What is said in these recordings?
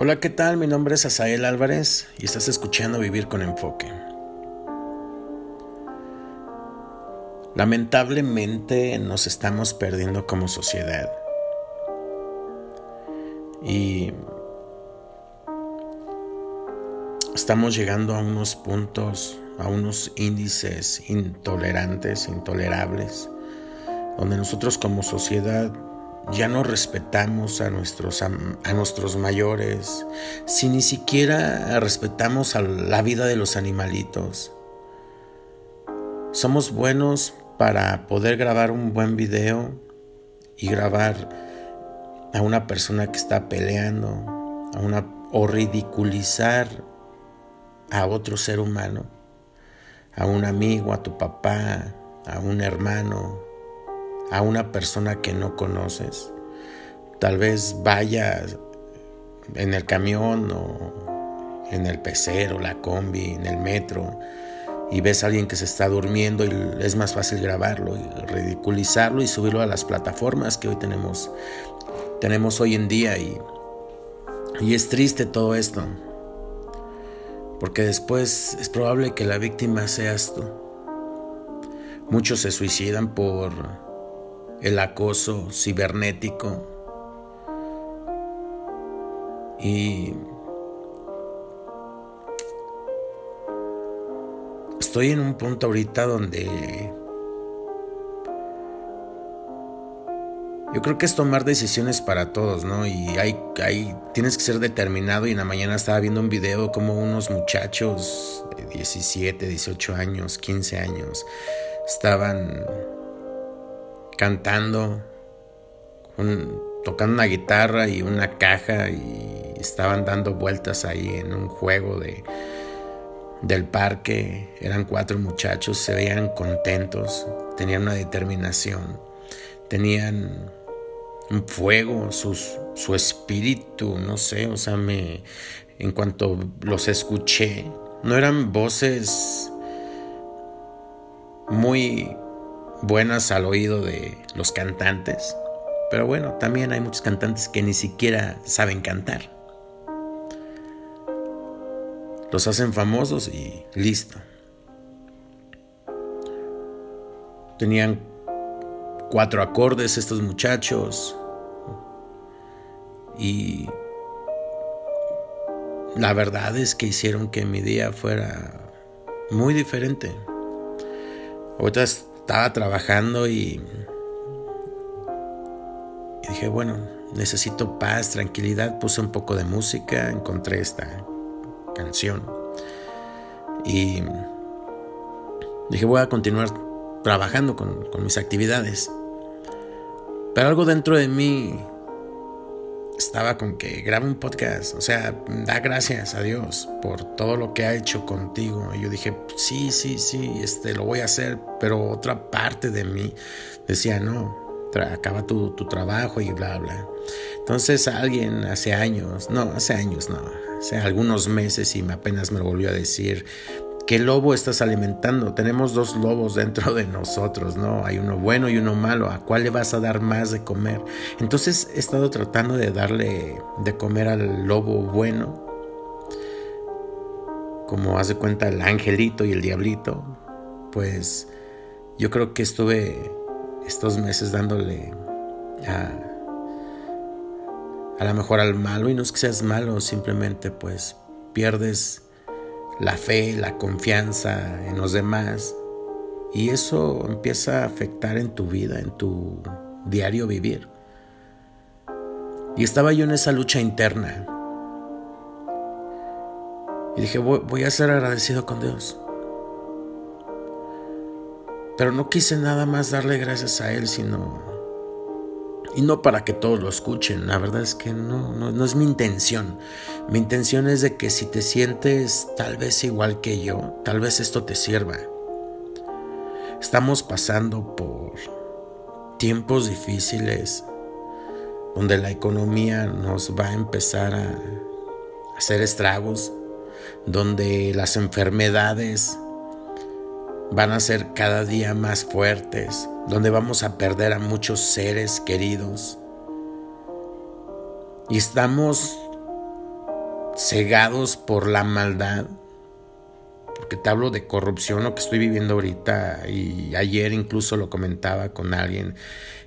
Hola, ¿qué tal? Mi nombre es Asael Álvarez y estás escuchando Vivir con Enfoque. Lamentablemente nos estamos perdiendo como sociedad. Y estamos llegando a unos puntos, a unos índices intolerantes, intolerables, donde nosotros como sociedad ya no respetamos a nuestros, a, nuestros mayores, si ni siquiera respetamos a la vida de los animalitos. Somos buenos para poder grabar un buen video y grabar a una persona que está peleando, a una, o ridiculizar a otro ser humano, a un amigo, a tu papá, a un hermano, a una persona que no conoces. Tal vez vayas en el camión o en el pecero, la combi, en el metro y ves a alguien que se está durmiendo y es más fácil grabarlo y ridiculizarlo y subirlo a las plataformas que hoy tenemos tenemos hoy en día y, y es triste todo esto porque después es probable que la víctima seas tú. Muchos se suicidan por el acoso cibernético y estoy en un punto ahorita donde yo creo que es tomar decisiones para todos, ¿no? Y hay, hay, tienes que ser determinado y en la mañana estaba viendo un video como unos muchachos de 17, 18 años, 15 años estaban cantando, tocando una guitarra y una caja y estaban dando vueltas ahí en un juego de, del parque. Eran cuatro muchachos, se veían contentos, tenían una determinación, tenían un fuego, su espíritu, no sé, o sea, me, en cuanto los escuché, no eran voces muy buenas al oído de los cantantes. Pero bueno, también hay muchos cantantes que ni siquiera saben cantar. Los hacen famosos y listo. Tenían cuatro acordes estos muchachos. Y la verdad es que hicieron que mi día fuera muy diferente. Ahorita estaba trabajando y, dije, bueno, necesito paz, tranquilidad. Puse un poco de música, encontré esta canción y dije, voy a continuar trabajando con, con mis actividades. Pero algo dentro de mí estaba con que graba un podcast, o sea, da gracias a Dios por todo lo que ha hecho contigo. Y yo dije, sí, sí, sí, este, lo voy a hacer, pero otra parte de mí decía, no, acaba tu, tu trabajo y bla, bla. Entonces alguien hace años, no, hace años, no, hace algunos meses y apenas me lo volvió a decir, ¿Qué lobo estás alimentando? Tenemos dos lobos dentro de nosotros, ¿no? Hay uno bueno y uno malo. ¿A cuál le vas a dar más de comer? Entonces he estado tratando de darle de comer al lobo bueno. Como hace cuenta el angelito y el diablito. Pues yo creo que estuve estos meses dándole a, a lo mejor al malo. Y no es que seas malo, simplemente pues pierdes la fe, la confianza en los demás. Y eso empieza a afectar en tu vida, en tu diario vivir. Y estaba yo en esa lucha interna. Y dije, voy, a ser agradecido con Dios. Pero no quise nada más darle gracias a Él, sino... Y no para que todos lo escuchen, la verdad es que no, no, es mi intención. Mi intención es de que si te sientes tal vez igual que yo, tal vez esto te sirva. Estamos pasando por tiempos difíciles donde la economía nos va a empezar a hacer estragos, donde las enfermedades van a ser cada día más fuertes, donde vamos a perder a muchos seres queridos. Y estamos cegados por la maldad, porque te hablo de corrupción, lo que estoy viviendo ahorita, y ayer incluso lo comentaba con alguien,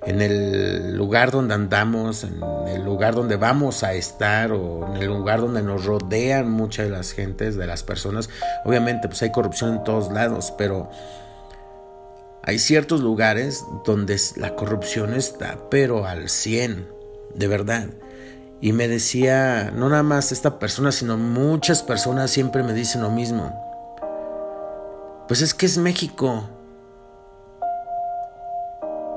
en el lugar donde andamos, en el lugar donde vamos a estar, o en el lugar donde nos rodean muchas de las gentes, de las personas, obviamente pues hay corrupción en todos lados, pero hay ciertos lugares donde la corrupción está, pero al 100, de verdad. Y me decía, no nada más esta persona, sino muchas personas siempre me dicen lo mismo. Pues es que es México.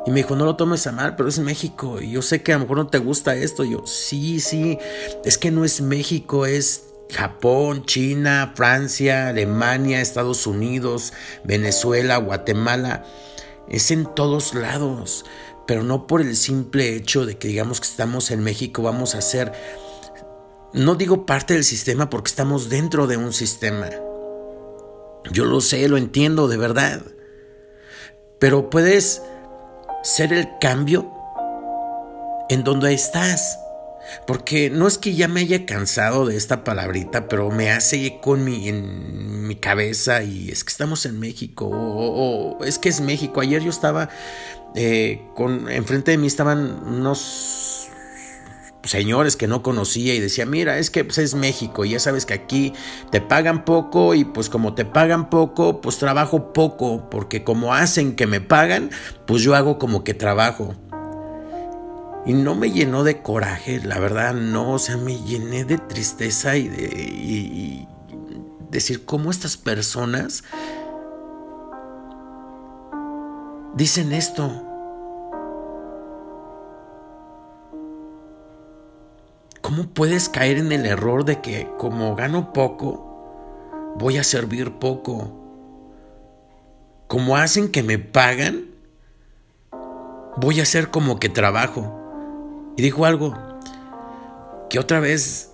Y me dijo, no lo tomes a mal, pero es México. Y yo sé que a lo mejor no te gusta esto. Y yo, sí, sí, es que no es México, es Japón, China, Francia, Alemania, Estados Unidos, Venezuela, Guatemala. Es en todos lados pero no por el simple hecho de que digamos que estamos en México vamos a ser, no digo parte del sistema porque estamos dentro de un sistema. Yo lo sé, lo entiendo de verdad. Pero puedes ser el cambio en donde estás. Porque no es que ya me haya cansado de esta palabrita, pero me hace eco en mi, en mi cabeza y es que estamos en México, o, es que es México. Ayer yo estaba, eh, con, enfrente de mí estaban unos señores que no conocía y decía, mira, es que pues, es México y ya sabes que aquí te pagan poco y pues como te pagan poco, pues trabajo poco, porque como hacen que me pagan, pues yo hago como que trabajo. Y no me llenó de coraje, la verdad no, o sea, me llené de tristeza y de decir cómo estas personas dicen esto. ¿Cómo puedes caer en el error de que como gano poco, voy a servir poco? Como hacen que me pagan, voy a hacer como que trabajo. Y dijo algo que otra vez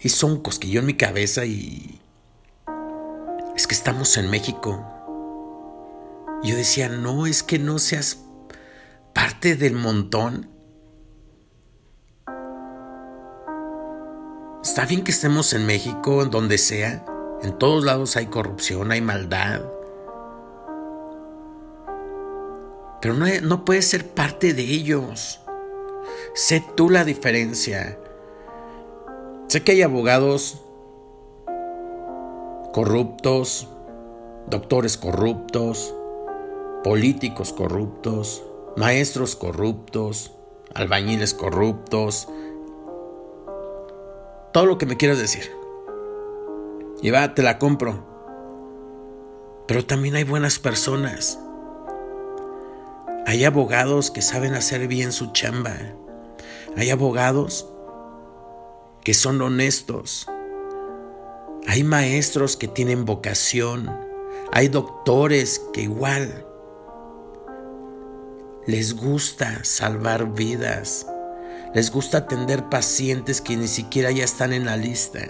hizo un cosquillo en mi cabeza y es que estamos en México. yo decía, no, es que no seas parte del montón. Está bien que estemos en México, en donde sea. En todos lados hay corrupción, hay maldad. Pero no, no puedes ser parte de ellos. Sé tú la diferencia. Sé que hay abogados corruptos, doctores corruptos, políticos corruptos, maestros corruptos, albañiles corruptos, todo lo que me quieras decir. Y va, te la compro. Pero también hay buenas personas. Hay abogados que saben hacer bien su chamba. Hay abogados que son honestos. Hay maestros que tienen vocación. Hay doctores que igual les gusta salvar vidas. Les gusta atender pacientes que ni siquiera ya están en la lista.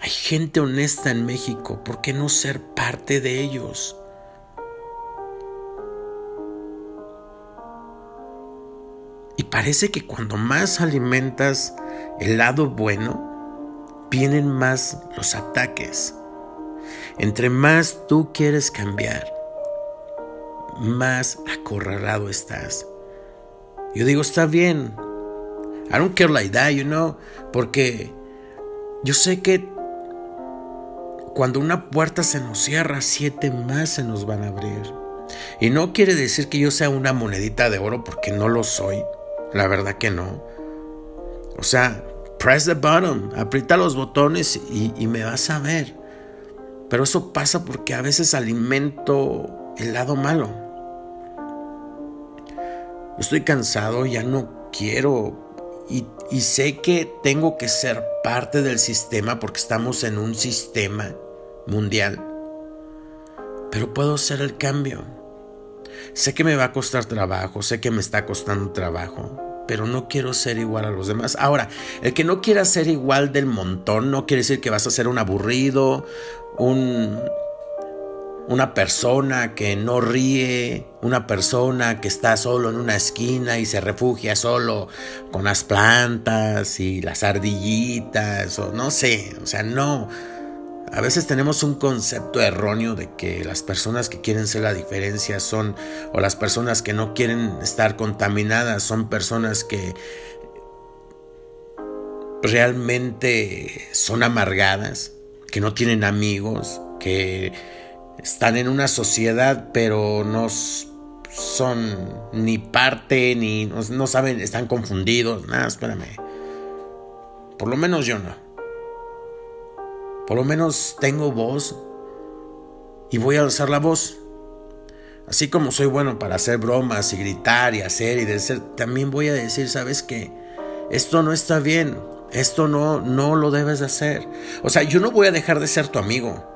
Hay gente honesta en México. ¿Por qué no ser parte de ellos? Parece que cuando más alimentas el lado bueno, vienen más los ataques. Entre más tú quieres cambiar, más acorralado estás. Yo digo, está bien. I don't care like that, you know, porque yo sé que cuando una puerta se nos cierra, siete más se nos van a abrir. Y no quiere decir que yo sea una monedita de oro porque no lo soy. La verdad que no. O sea, press the button, aprieta los botones y, me vas a ver. Pero eso pasa porque a veces alimento el lado malo. Estoy cansado, ya no quiero y, y, sé que tengo que ser parte del sistema porque estamos en un sistema mundial. Pero puedo hacer el cambio. Sé que me va a costar trabajo, sé que me está costando trabajo, pero no quiero ser igual a los demás. Ahora, el que no quiera ser igual del montón no quiere decir que vas a ser un aburrido, un una persona que no ríe, una persona que está solo en una esquina y se refugia solo con las plantas y las ardillitas, o no sé, o sea, no. A veces tenemos un concepto erróneo de que las personas que quieren ser la diferencia son, o las personas que no quieren estar contaminadas, son personas que realmente son amargadas, que no tienen amigos, que están en una sociedad pero no son ni parte ni no, saben, están confundidos. Nada, espérame. Por lo menos yo no. Por lo menos tengo voz y voy a alzar la voz. Así como soy bueno para hacer bromas y gritar y hacer y decir, también voy a decir, ¿sabes qué? Esto no está bien. Esto no, no lo debes de hacer. O sea, yo no voy a dejar de ser tu amigo.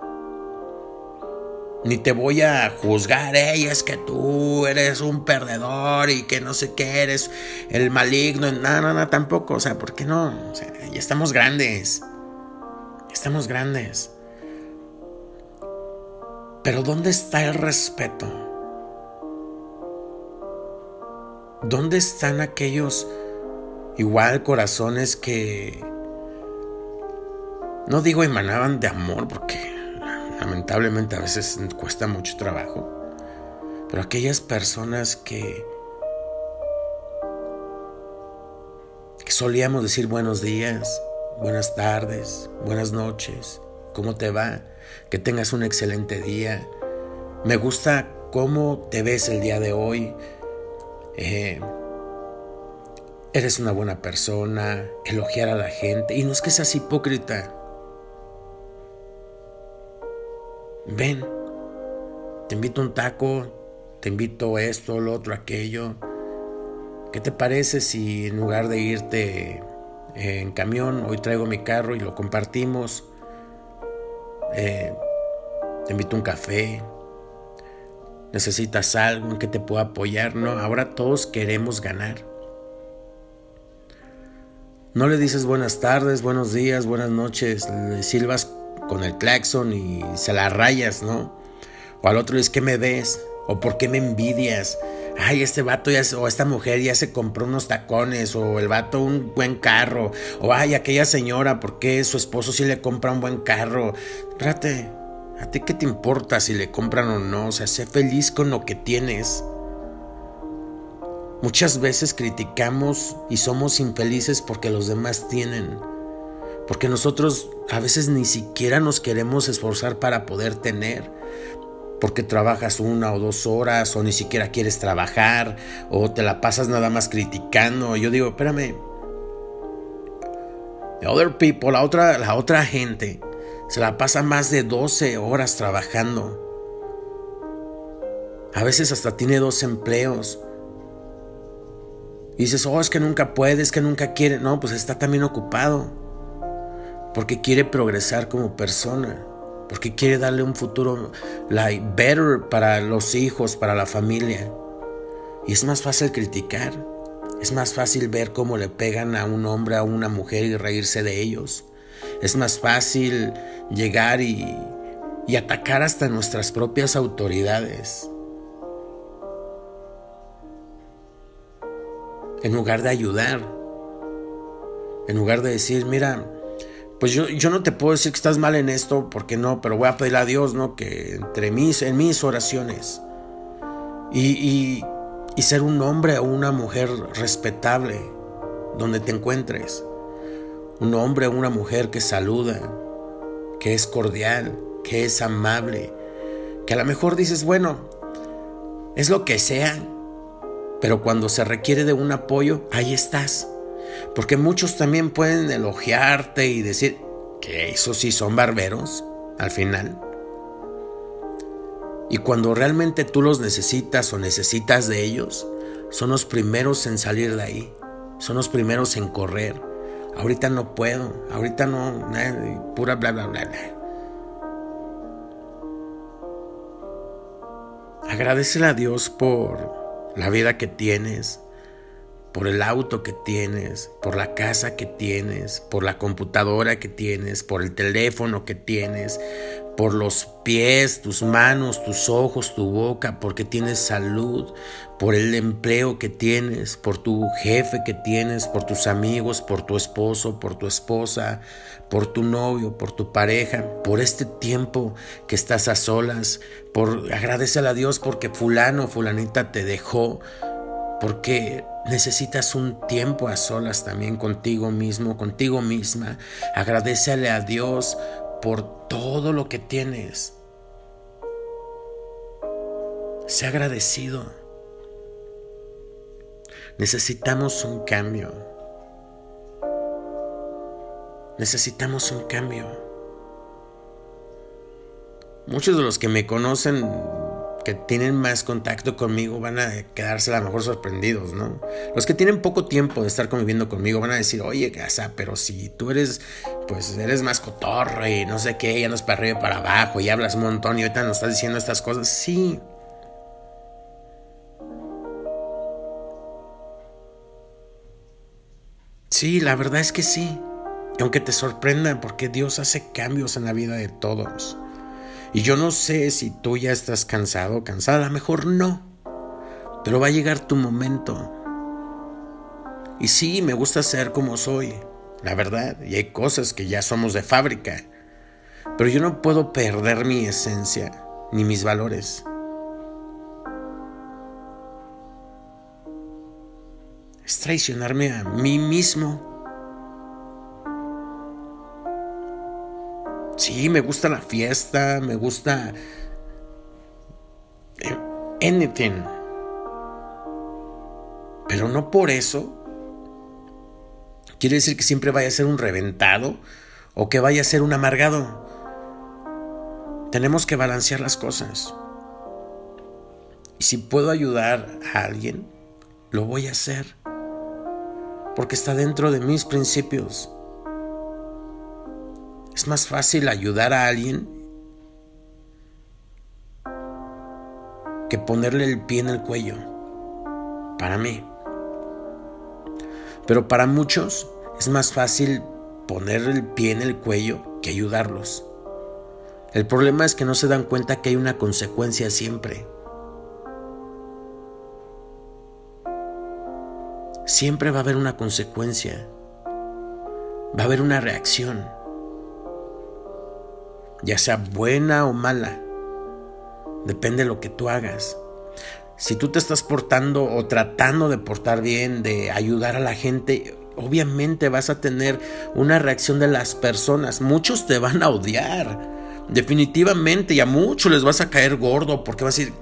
Ni te voy a juzgar, ey, es que tú eres un perdedor y que no sé qué eres, el maligno. No, no, no, tampoco. O sea, ¿por qué no? O ya estamos grandes. Estamos grandes. Pero ¿dónde está el respeto? ¿Dónde están aquellos Igual corazones que, no digo emanaban de amor, porque lamentablemente a veces cuesta mucho trabajo, pero aquellas personas que, que solíamos decir buenos días, buenas tardes, buenas noches, ¿cómo te va? Que tengas un excelente día. Me gusta cómo te ves el día de hoy. Eh, eres una buena persona, elogiar a la gente. Y no es que seas hipócrita. Ven, te invito un taco, te invito esto, lo otro, aquello. ¿Qué te parece si en lugar de irte en camión, hoy traigo mi carro y lo compartimos? Eh, te invito a un café. ¿Necesitas algo en que te pueda apoyar? No, ahora todos queremos ganar. No le dices buenas tardes, buenos días, buenas noches, le con el claxon y se la rayas, ¿no? O al otro dices, ¿qué me ves? ¿O por qué me envidias? Ay, este vato ya, o esta mujer ya se compró unos tacones, o el vato un buen carro, o ay, aquella señora, ¿por qué su esposo sí le compra un buen carro? Espérate, ¿a ti qué te importa si le compran o no? O sea, sé feliz con lo que tienes. Muchas veces criticamos y somos infelices porque los demás tienen, porque nosotros a veces ni siquiera nos queremos esforzar para poder tener, porque trabajas una o dos horas o ni siquiera quieres trabajar o te la pasas nada más criticando. Yo digo, espérame, the other people, la otra, la otra gente, se la pasa más de 12 horas trabajando. A veces hasta tiene dos empleos. Y dices, oh, es que nunca puede, es que nunca quiere. No, pues está también ocupado. Porque quiere progresar como persona. Porque quiere darle un futuro better para los hijos, para la familia. Y es más fácil criticar. Es más fácil ver cómo le pegan a un hombre, a una mujer y reírse de ellos. Es más fácil llegar y atacar hasta nuestras propias autoridades. en lugar de ayudar, en lugar de decir, mira, pues yo, yo no te puedo decir que estás mal en esto, porque no, pero voy a pedirle a Dios, ¿no? Que entre mis, en mis oraciones y, y ser un hombre o una mujer respetable donde te encuentres, un hombre o una mujer que saluda, que es cordial, que es amable, que a lo mejor dices, bueno, es lo que sea, pero cuando se requiere de un apoyo, ahí estás. Porque muchos también pueden elogiarte y decir que esos sí son barberos al final. Y cuando realmente tú los necesitas o necesitas de ellos, son los primeros en salir de ahí. Son los primeros en correr. Ahorita no puedo, ahorita no, pura bla bla bla bla. Agradecele a Dios por la vida que tienes, por el auto que tienes, por la casa que tienes, por la computadora que tienes, por el teléfono que tienes, por los pies, tus manos, tus ojos, tu boca, porque tienes salud, por el empleo que tienes, por tu jefe que tienes, por tus amigos, por tu esposo, por tu esposa, por tu novio, por tu pareja, por este tiempo que estás a solas, por agradecele a Dios porque fulano, fulanita te dejó, porque necesitas un tiempo a solas también contigo mismo, contigo misma. Agradecele a Dios por todo lo que tienes. Sé agradecido. Necesitamos un cambio. Necesitamos un cambio. Muchos de los que me conocen que tienen más contacto conmigo van a quedarse a lo mejor sorprendidos, ¿no? Los que tienen poco tiempo de estar conviviendo conmigo van a decir, oye, casa, pero si tú eres, pues eres más cotorro y no sé qué, ya no es para arriba y para abajo y hablas un montón y ahorita nos estás diciendo estas cosas, sí. Sí, la verdad es que sí. Aunque te sorprenda, porque Dios hace cambios en la vida de todos. Y yo no sé si tú ya estás cansado o cansada, mejor no. Pero va a llegar tu momento. Y sí, me gusta ser como soy, la verdad. Y hay cosas que ya somos de fábrica. Pero yo no puedo perder mi esencia ni mis valores. Es traicionarme a mí mismo. Sí, me gusta la fiesta, me gusta eh, anything. Pero no por eso quiere decir que siempre vaya a ser un reventado o que vaya a ser un amargado. Tenemos que balancear las cosas. Y si puedo ayudar a alguien, lo voy a hacer. Porque está dentro de mis principios. Es más fácil ayudar a alguien que ponerle el pie en el cuello. Para mí. Pero para muchos es más fácil ponerle el pie en el cuello que ayudarlos. El problema es que no se dan cuenta que hay una consecuencia siempre. Siempre va a haber una consecuencia. Va a haber una reacción ya sea buena o mala. Depende de lo que tú hagas. Si tú te estás portando o tratando de portar bien, de ayudar a la gente, obviamente vas a tener una reacción de las personas. Muchos te van a odiar. Definitivamente, y a muchos les vas a caer gordo porque vas a decir,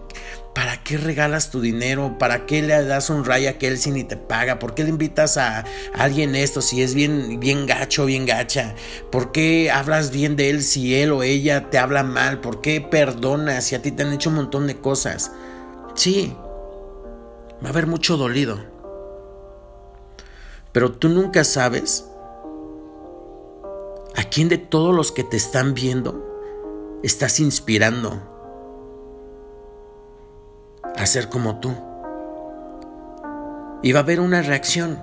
¿Para qué regalas tu dinero? ¿Para qué le das un ray a aquel si ni te paga? ¿Por qué le invitas a alguien esto si es bien, bien gacho, bien gacha? ¿Por qué hablas bien de él si él o ella te habla mal? ¿Por qué perdonas si a ti te han hecho un montón de cosas? Sí, va a haber mucho dolido. Pero tú nunca sabes a quién de todos los que te están viendo estás inspirando a ser como tú. Y va a haber una reacción,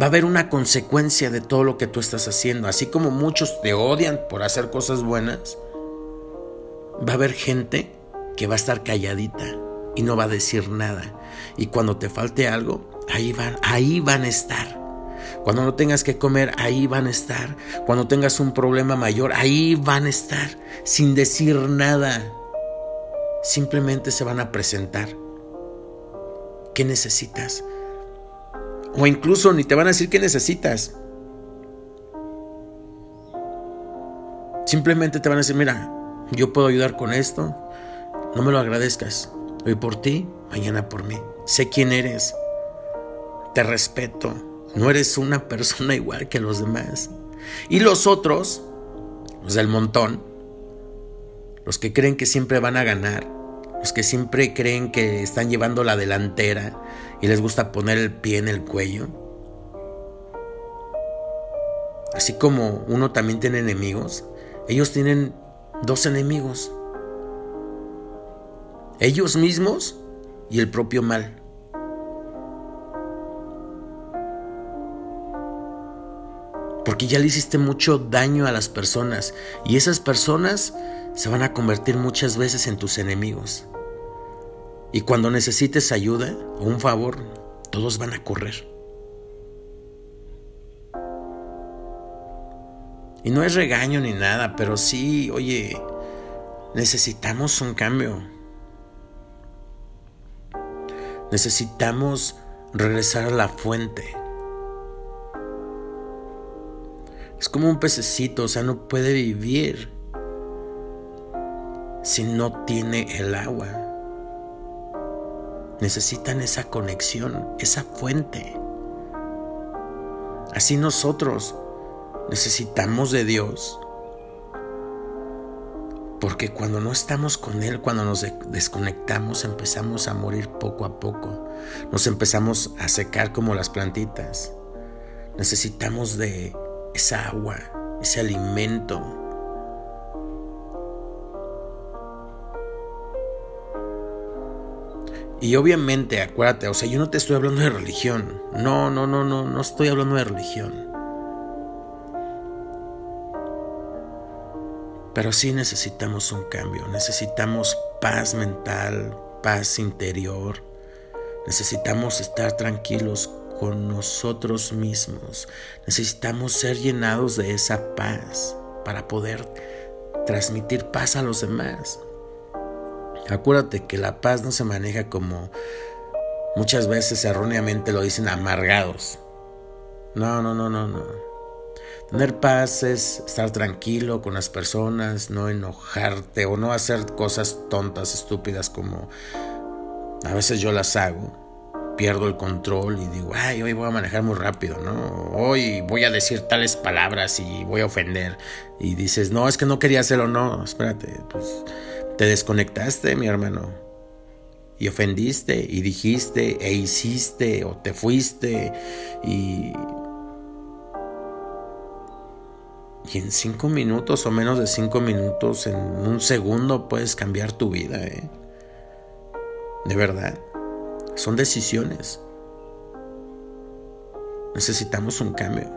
va a haber una consecuencia de todo lo que tú estás haciendo. Así como muchos te odian por hacer cosas buenas, va a haber gente que va a estar calladita y no va a decir nada. Y cuando te falte algo, ahí van, ahí van a estar. Cuando no tengas que comer, ahí van a estar. Cuando tengas un problema mayor, ahí van a estar, sin decir nada simplemente se van a presentar. ¿Qué necesitas? O incluso ni te van a decir qué necesitas. Simplemente te van a decir, mira, yo puedo ayudar con esto, no me lo agradezcas. Hoy por ti, mañana por mí. Sé quién eres. Te respeto. No eres una persona igual que los demás. Y los otros, los del montón, los que creen que siempre van a ganar, los que siempre creen que están llevando la delantera y les gusta poner el pie en el cuello. Así como uno también tiene enemigos, ellos tienen dos enemigos. Ellos mismos y el propio mal. Porque ya le hiciste mucho daño a las personas y esas personas se van a convertir muchas veces en tus enemigos. Y cuando necesites ayuda o un favor, todos van a correr. Y no es regaño ni nada, pero sí, oye, necesitamos un cambio. Necesitamos regresar a la fuente. Es como un pececito, o sea, no puede vivir si no tiene el agua. Necesitan esa conexión, esa fuente. Así nosotros necesitamos de Dios. Porque cuando no estamos con Él, cuando nos desconectamos, empezamos a morir poco a poco. Nos empezamos a secar como las plantitas. Necesitamos de esa agua, ese alimento. Y obviamente, acuérdate, o sea, yo no te estoy hablando de religión. No, no, no, no, no estoy hablando de religión. Pero sí necesitamos un cambio, necesitamos paz mental, paz interior, necesitamos estar tranquilos con nosotros mismos, necesitamos ser llenados de esa paz para poder transmitir paz a los demás. Acuérdate que la paz no se maneja como muchas veces erróneamente lo dicen amargados. No, no, no, no, no. Tener paz es estar tranquilo con las personas, no enojarte o no hacer cosas tontas, estúpidas como a veces yo las hago. Pierdo el control y digo, ay, hoy voy a manejar muy rápido, ¿no? Hoy voy a decir tales palabras y voy a ofender. Y dices, no, es que no quería hacerlo, no, espérate, pues te desconectaste, mi hermano. Y ofendiste y dijiste e hiciste o te fuiste y Y en cinco minutos o menos de cinco minutos, en un segundo puedes cambiar tu vida. ¿eh? De verdad. Son decisiones. Necesitamos un cambio.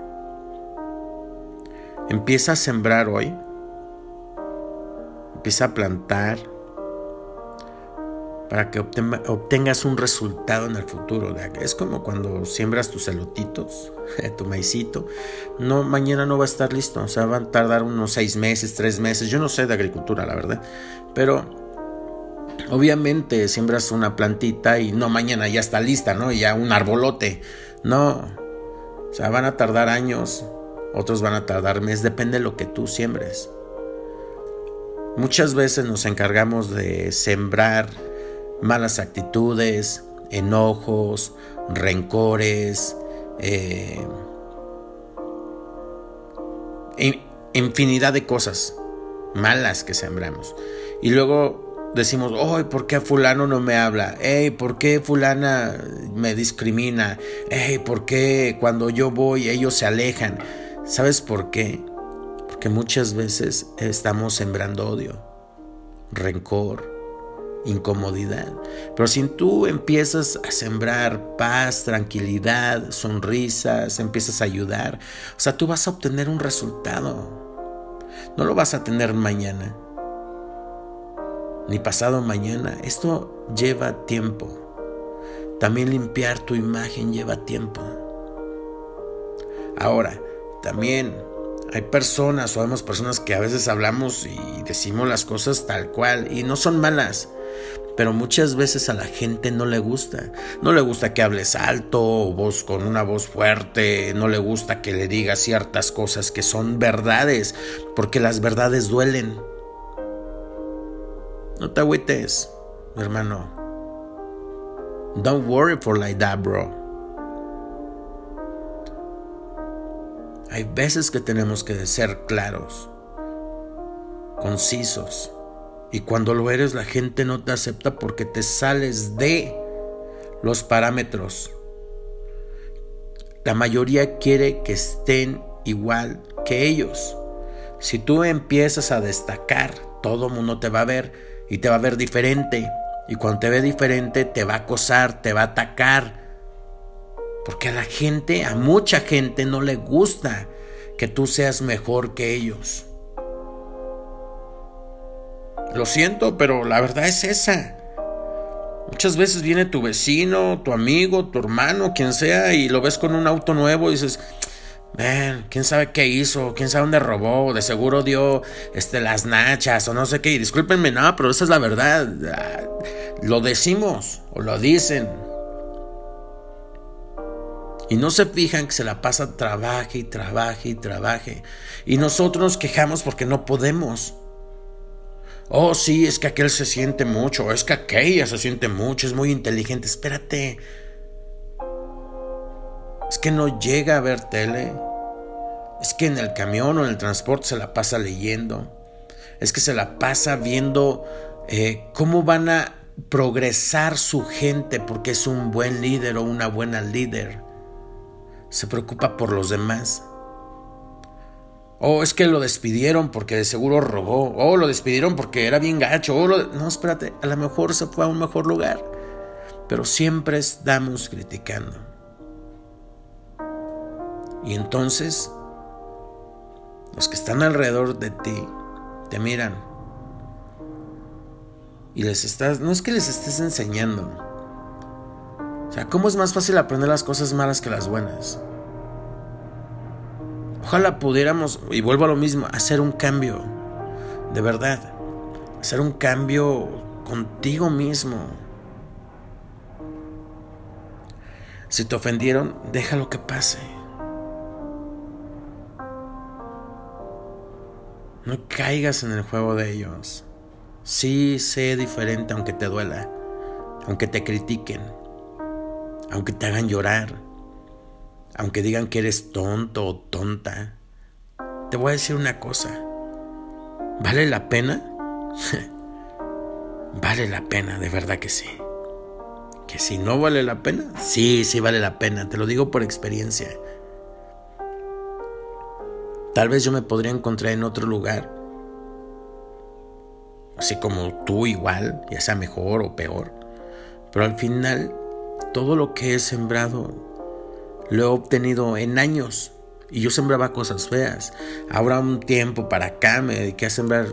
Empieza a sembrar hoy. Empieza a plantar para que obtengas un resultado en el futuro. Es como cuando siembras tus elotitos, tu maicito. No, mañana no va a estar listo, o sea, va a tardar unos seis meses, tres meses. Yo no sé de agricultura, la verdad, pero obviamente siembras una plantita y no mañana ya está lista, ¿no? Ya un arbolote. No, o sea, van a tardar años, otros van a tardar meses, depende de lo que tú siembres. Muchas veces nos encargamos de sembrar malas actitudes, enojos, rencores, eh, infinidad de cosas malas que sembramos. Y luego decimos, ¡ay, ¿por qué fulano no me habla? ¡Ey, ¿por qué fulana me discrimina? ¡Ey, ¿por qué cuando yo voy ellos se alejan? ¿Sabes por qué? Porque muchas veces estamos sembrando odio, rencor, incomodidad. Pero si tú empiezas a sembrar paz, tranquilidad, sonrisas, empiezas a ayudar, o sea, tú vas a obtener un resultado. No lo vas a tener mañana, ni pasado mañana. Esto lleva tiempo. También limpiar tu imagen lleva tiempo. Ahora, también hay personas o vemos personas que a veces hablamos y decimos las cosas tal cual y no son malas. Pero muchas veces a la gente no le gusta. No le gusta que hables alto o voz con una voz fuerte. No le gusta que le digas ciertas cosas que son verdades. Porque las verdades duelen. No te agüites, hermano. Don't worry for like that, bro. Hay veces que tenemos que ser claros, concisos y cuando lo eres, la gente no te acepta porque te sales de los parámetros. La mayoría quiere que estén igual que ellos. Si tú empiezas a destacar, todo mundo te va a ver y te va a ver diferente. Y cuando te ve diferente, te va a acosar, te va a atacar. Porque a la gente, a mucha gente no le gusta que tú seas mejor que ellos. Lo siento, pero la verdad es esa. Muchas veces viene tu vecino, tu amigo, tu hermano, quien sea, y lo ves con un auto nuevo y dices, ven, quién sabe qué hizo, quién sabe dónde robó, de seguro dio este, las nachas o no sé qué. Y discúlpenme, no, pero esa es la verdad. Ah, lo decimos o lo dicen. Y no se fijan que se la pasa trabaje y trabaje y trabaje. Y nosotros nos quejamos porque no podemos. Oh, sí, es que aquel se siente mucho, es que aquella se siente mucho, es muy inteligente. Espérate. Que no llega a ver tele. Es que en el camión o en el transporte se la pasa leyendo. Es que se la pasa viendo eh, cómo van a progresar su gente porque es un buen líder o una buena líder. Se preocupa por los demás. Oh, es que lo despidieron porque de seguro robó. Oh, lo despidieron porque era bien gacho. Oh, No, espérate, a lo mejor se fue a un mejor lugar. Pero siempre estamos criticando. Y entonces, los que están alrededor de ti te miran. Y les estás, no es que les estés enseñando. O sea, ¿cómo es más fácil aprender las cosas malas que las buenas? Ojalá pudiéramos, y vuelvo a lo mismo, hacer un cambio, de verdad, hacer un cambio contigo mismo. Si te ofendieron, déjalo que pase. No caigas en el juego de ellos. Sí, sé diferente aunque te duela, aunque te critiquen, aunque te hagan llorar aunque digan que eres tonto o tonta, te voy a decir una cosa. ¿Vale la pena? vale la pena, de verdad que sí. Que si no vale la pena, sí, sí vale la pena, te lo digo por experiencia. Tal vez yo me podría encontrar en otro lugar, así como tú igual, ya sea mejor o peor, pero al final todo lo que he sembrado lo he obtenido en años. Y yo sembraba cosas feas. Ahora un tiempo para acá me dediqué a sembrar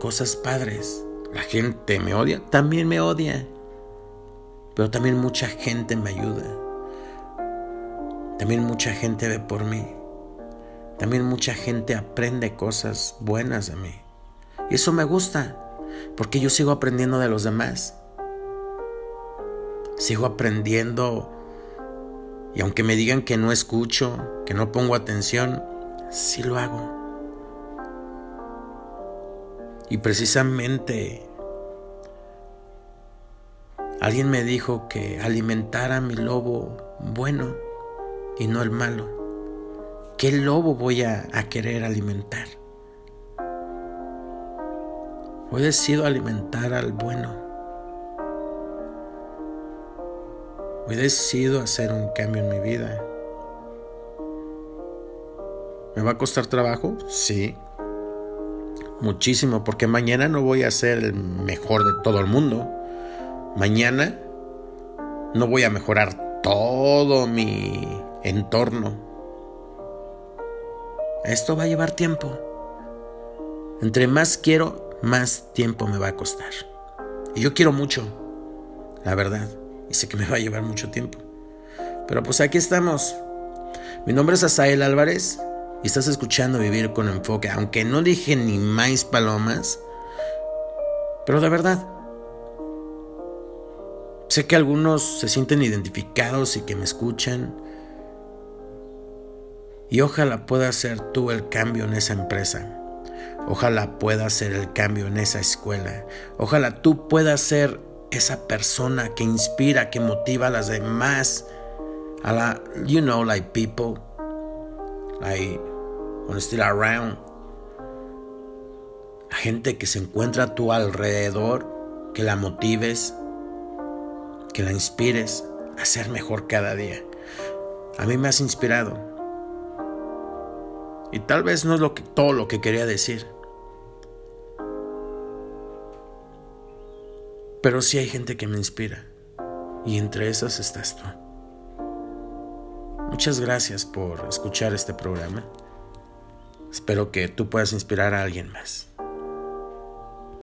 cosas padres. La gente me odia, también me odia. Pero también mucha gente me ayuda. También mucha gente ve por mí. También mucha gente aprende cosas buenas de mí. Y eso me gusta, porque yo sigo aprendiendo de los demás. Sigo aprendiendo y aunque me digan que no escucho, que no pongo atención, sí lo hago. Y precisamente alguien me dijo que alimentara a mi lobo bueno y no el malo. ¿Qué lobo voy a, a querer alimentar? Hoy decido alimentar al bueno. Hoy decido hacer un cambio en mi vida. ¿Me va a costar trabajo? Sí. Muchísimo, porque mañana no voy a ser el mejor de todo el mundo. Mañana no voy a mejorar todo mi entorno. Esto va a llevar tiempo. Entre más quiero, más tiempo me va a costar. Y yo quiero mucho, la verdad y sé que me va a llevar mucho tiempo. Pero pues aquí estamos. Mi nombre es Asael Álvarez y estás escuchando Vivir con Enfoque, aunque no dije ni más palomas, pero de verdad. Sé que algunos se sienten identificados y que me escuchan. Y ojalá pueda ser tú el cambio en esa empresa. Ojalá pueda ser el cambio en esa escuela. Ojalá tú puedas ser esa persona que inspira, que motiva a las demás, a la, you know, like people, like, when still around, la gente que se encuentra a tu alrededor, que la motives, que la inspires a ser mejor cada día. A mí me has inspirado. Y tal vez no es lo que, todo lo que quería decir. Pero sí hay gente que me inspira. Y entre esas estás tú. Muchas gracias por escuchar este programa. Espero que tú puedas inspirar a alguien más.